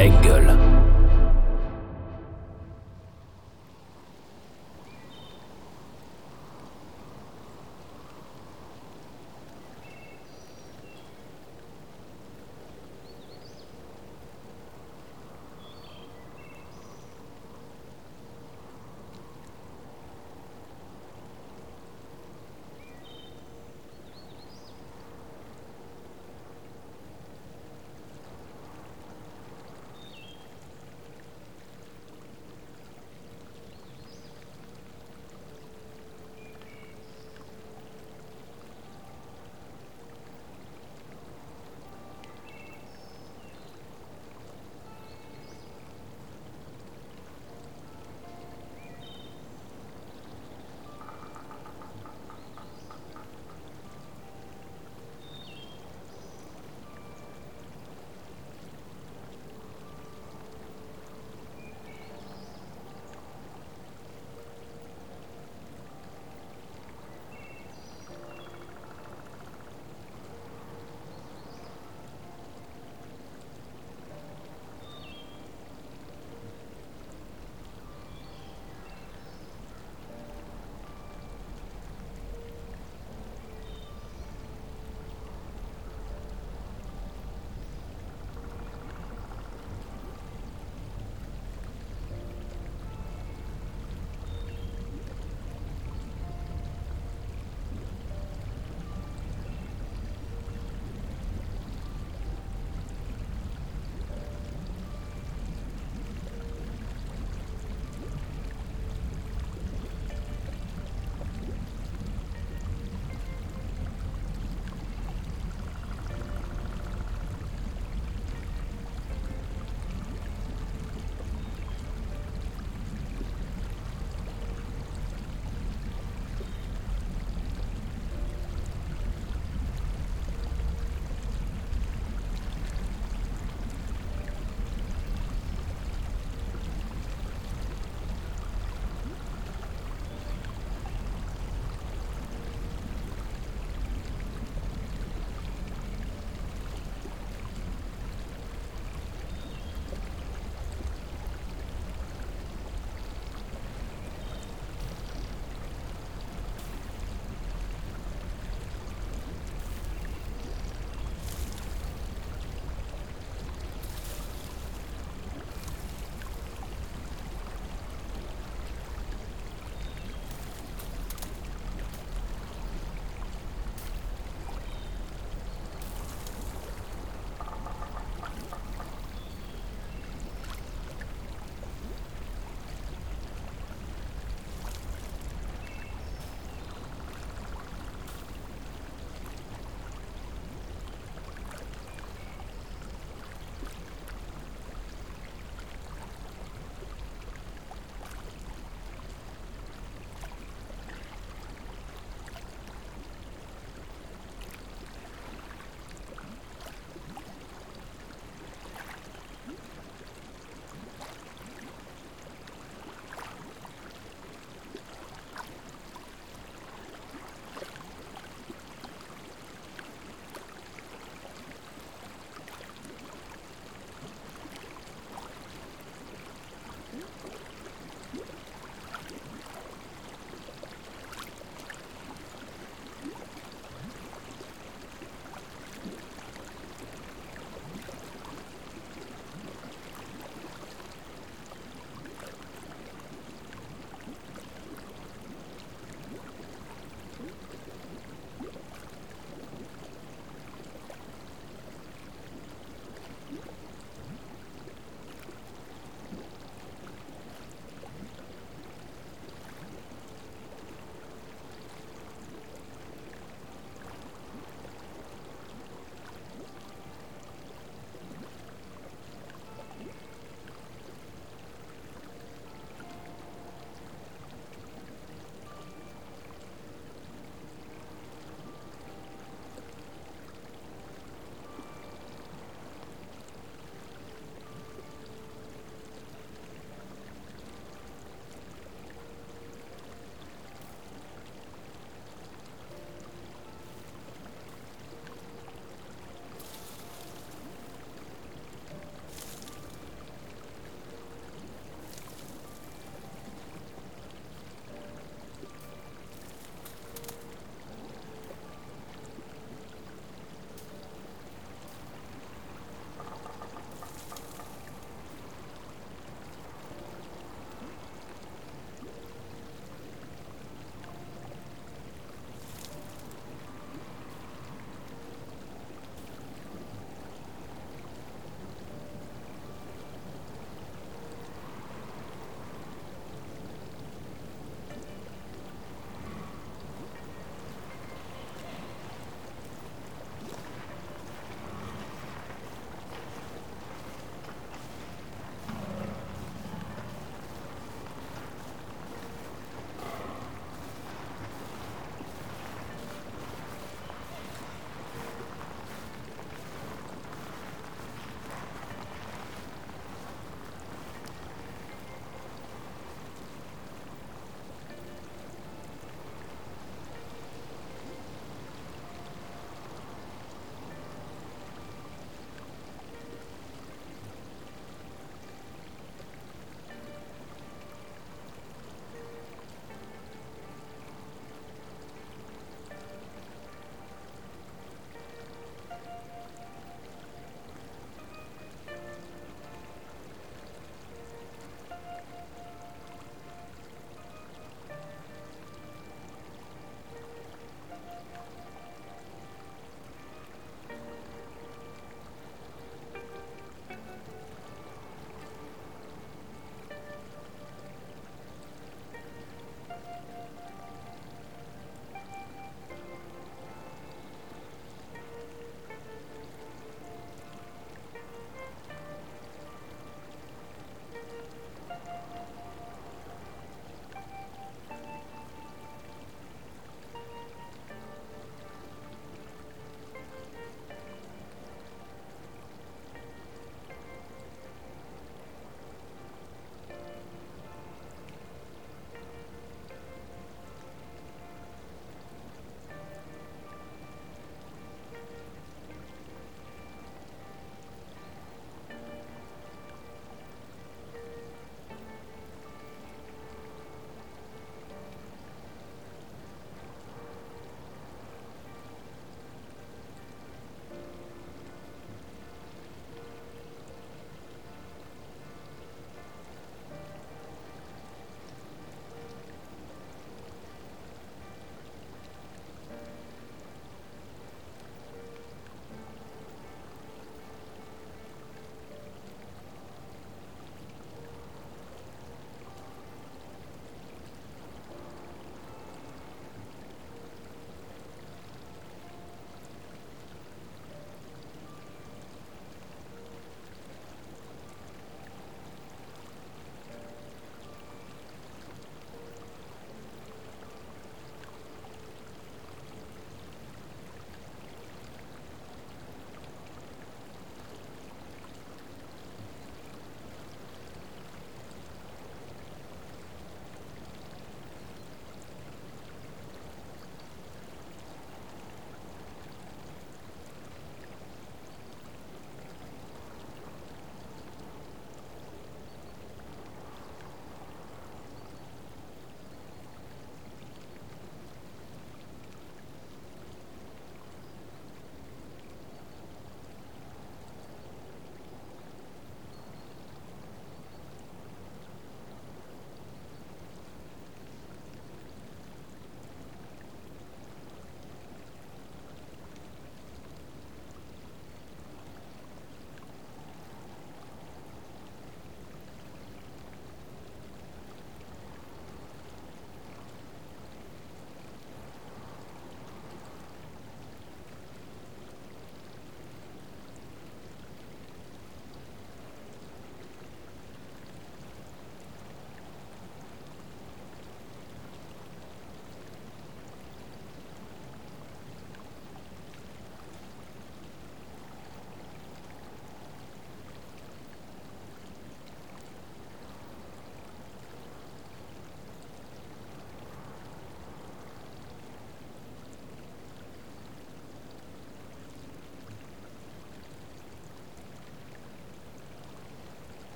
Engel.